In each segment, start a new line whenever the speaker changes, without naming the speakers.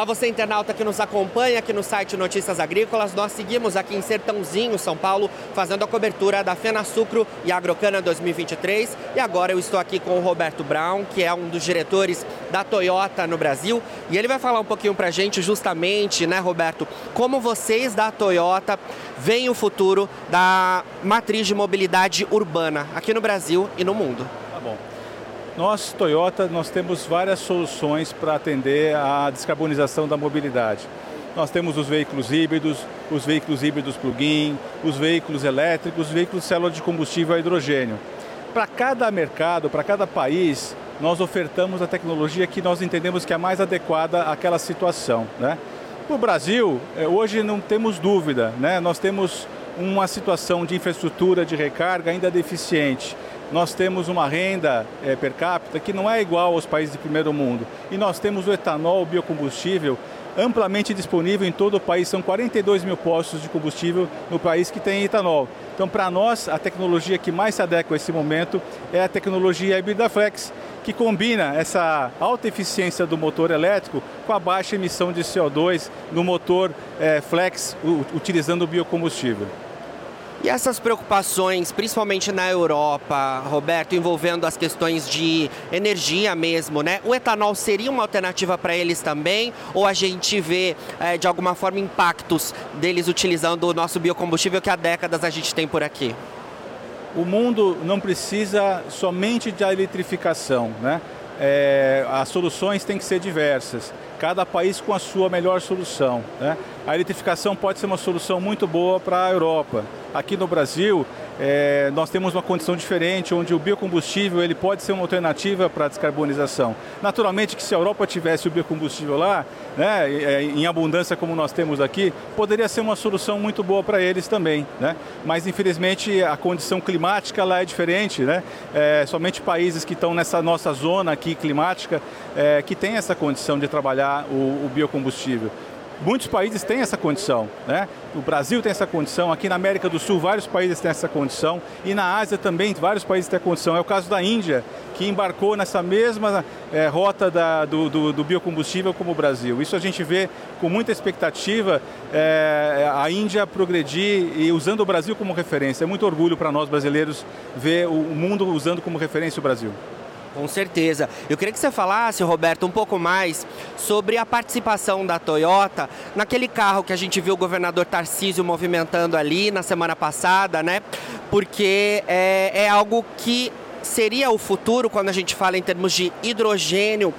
Olá, você internauta que nos acompanha aqui no site Notícias Agrícolas. Nós seguimos aqui em Sertãozinho, São Paulo, fazendo a cobertura da Fena Sucro e Agrocana 2023. E agora eu estou aqui com o Roberto Brown, que é um dos diretores da Toyota no Brasil. E ele vai falar um pouquinho pra gente justamente, né, Roberto, como vocês da Toyota veem o futuro da matriz de mobilidade urbana aqui no Brasil e no mundo.
Nós, Toyota, nós temos várias soluções para atender à descarbonização da mobilidade. Nós temos os veículos híbridos, os veículos híbridos plug-in, os veículos elétricos, os veículos célula de combustível a hidrogênio. Para cada mercado, para cada país, nós ofertamos a tecnologia que nós entendemos que é mais adequada àquela situação. Né? Para o Brasil, eh, hoje não temos dúvida, né? nós temos uma situação de infraestrutura de recarga ainda deficiente nós temos uma renda é, per capita que não é igual aos países de primeiro mundo. E nós temos o etanol, o biocombustível, amplamente disponível em todo o país. São 42 mil postos de combustível no país que tem etanol. Então, para nós, a tecnologia que mais se adequa a esse momento é a tecnologia híbrida flex, que combina essa alta eficiência do motor elétrico com a baixa emissão de CO2 no motor é, flex, utilizando o biocombustível.
E essas preocupações, principalmente na Europa, Roberto, envolvendo as questões de energia mesmo, né? O etanol seria uma alternativa para eles também? Ou a gente vê, é, de alguma forma, impactos deles utilizando o nosso biocombustível que há décadas a gente tem por aqui?
O mundo não precisa somente de eletrificação, né? É, as soluções têm que ser diversas cada país com a sua melhor solução. Né? A eletrificação pode ser uma solução muito boa para a Europa. Aqui no Brasil, é, nós temos uma condição diferente, onde o biocombustível ele pode ser uma alternativa para a descarbonização. Naturalmente que se a Europa tivesse o biocombustível lá, né, é, em abundância como nós temos aqui, poderia ser uma solução muito boa para eles também. Né? Mas infelizmente a condição climática lá é diferente. Né? É, somente países que estão nessa nossa zona aqui climática é, que têm essa condição de trabalhar o, o biocombustível. Muitos países têm essa condição, né? O Brasil tem essa condição, aqui na América do Sul vários países têm essa condição e na Ásia também vários países têm a condição. É o caso da Índia, que embarcou nessa mesma é, rota da, do, do, do, biocombustível como o Brasil. Isso a gente vê com muita expectativa é, a Índia progredir e usando o Brasil como referência. É muito orgulho para nós brasileiros ver o mundo usando como referência o Brasil.
Com certeza. Eu queria que você falasse, Roberto, um pouco mais sobre a participação da Toyota naquele carro que a gente viu o governador Tarcísio movimentando ali na semana passada, né? Porque é, é algo que seria o futuro quando a gente fala em termos de hidrogênio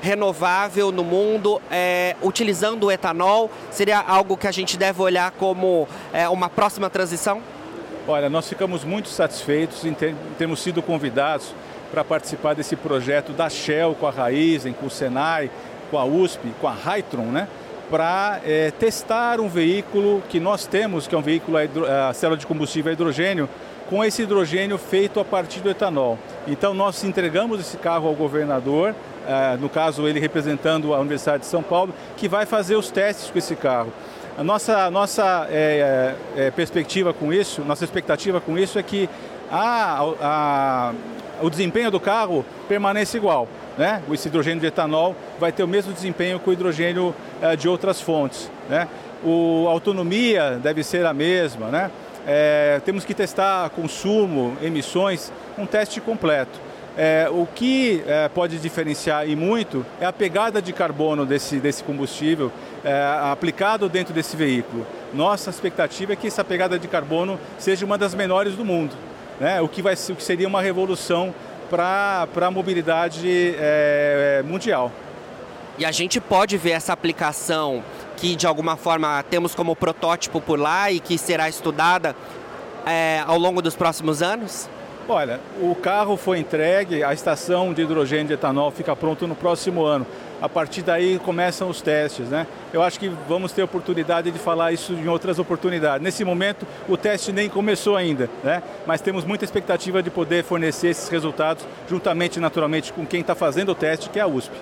renovável no mundo, é, utilizando o etanol, seria algo que a gente deve olhar como é, uma próxima transição?
Olha, nós ficamos muito satisfeitos em, ter, termos sido convidados para participar desse projeto da Shell com a Raizen, com o Senai, com a USP, com a Hytron, né? para é, testar um veículo que nós temos, que é um veículo a, a célula de combustível a hidrogênio, com esse hidrogênio feito a partir do etanol. Então nós entregamos esse carro ao governador, é, no caso ele representando a Universidade de São Paulo, que vai fazer os testes com esse carro. A nossa, nossa é, é, perspectiva com isso, nossa expectativa com isso é que a, a o desempenho do carro permanece igual. Né? Esse hidrogênio de etanol vai ter o mesmo desempenho que o hidrogênio eh, de outras fontes. Né? O, a autonomia deve ser a mesma. Né? É, temos que testar consumo, emissões, um teste completo. É, o que é, pode diferenciar e muito é a pegada de carbono desse, desse combustível aplicado dentro desse veículo. Nossa expectativa é que essa pegada de carbono seja uma das menores do mundo né, o, que vai, o que seria uma revolução para a mobilidade é, mundial.
E a gente pode ver essa aplicação que de alguma forma temos como protótipo por lá e que será estudada é, ao longo dos próximos anos?
Olha, o carro foi entregue, a estação de hidrogênio de etanol fica pronta no próximo ano a partir daí começam os testes. Né? Eu acho que vamos ter oportunidade de falar isso em outras oportunidades. Nesse momento, o teste nem começou ainda, né? mas temos muita expectativa de poder fornecer esses resultados juntamente, naturalmente, com quem está fazendo o teste, que é a USP.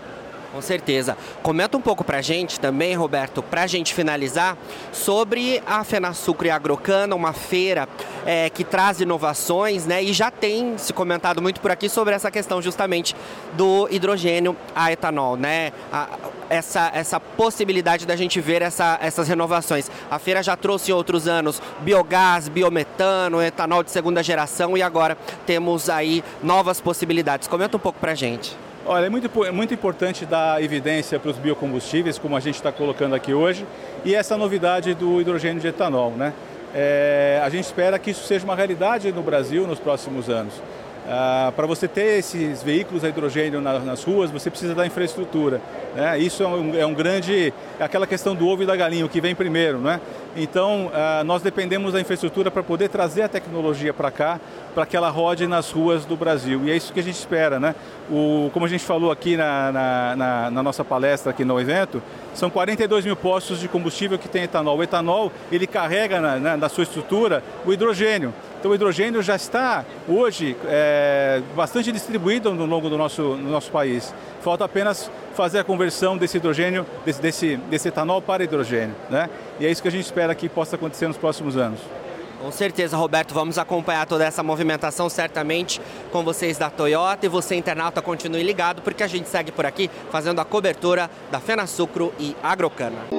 Com certeza. Comenta um pouco para a gente também, Roberto, para a gente finalizar, sobre a Fenasucro e Agrocana, uma feira é, que traz inovações, né? E já tem se comentado muito por aqui sobre essa questão justamente do hidrogênio a etanol, né? A, essa, essa possibilidade da gente ver essa, essas renovações. A feira já trouxe em outros anos biogás, biometano, etanol de segunda geração e agora temos aí novas possibilidades. Comenta um pouco para a gente.
Olha, é muito, muito importante dar evidência para os biocombustíveis, como a gente está colocando aqui hoje, e essa novidade do hidrogênio de etanol. Né? É, a gente espera que isso seja uma realidade no Brasil nos próximos anos. Ah, para você ter esses veículos a hidrogênio na, nas ruas, você precisa da infraestrutura. Né? Isso é um, é um, grande. É aquela questão do ovo e da galinha, o que vem primeiro. Né? Então, ah, nós dependemos da infraestrutura para poder trazer a tecnologia para cá, para que ela rode nas ruas do Brasil. E é isso que a gente espera. Né? O, como a gente falou aqui na, na, na, na nossa palestra, aqui no evento, são 42 mil postos de combustível que tem etanol. O etanol, ele carrega na, na sua estrutura o hidrogênio. Então o hidrogênio já está hoje é, bastante distribuído no longo do nosso, no nosso país. Falta apenas fazer a conversão desse hidrogênio, desse, desse, desse etanol para hidrogênio. Né? E é isso que a gente espera que possa acontecer nos próximos anos.
Com certeza, Roberto, vamos acompanhar toda essa movimentação certamente com vocês da Toyota e você, internauta, continue ligado porque a gente segue por aqui fazendo a cobertura da Fena Sucro e Agrocana.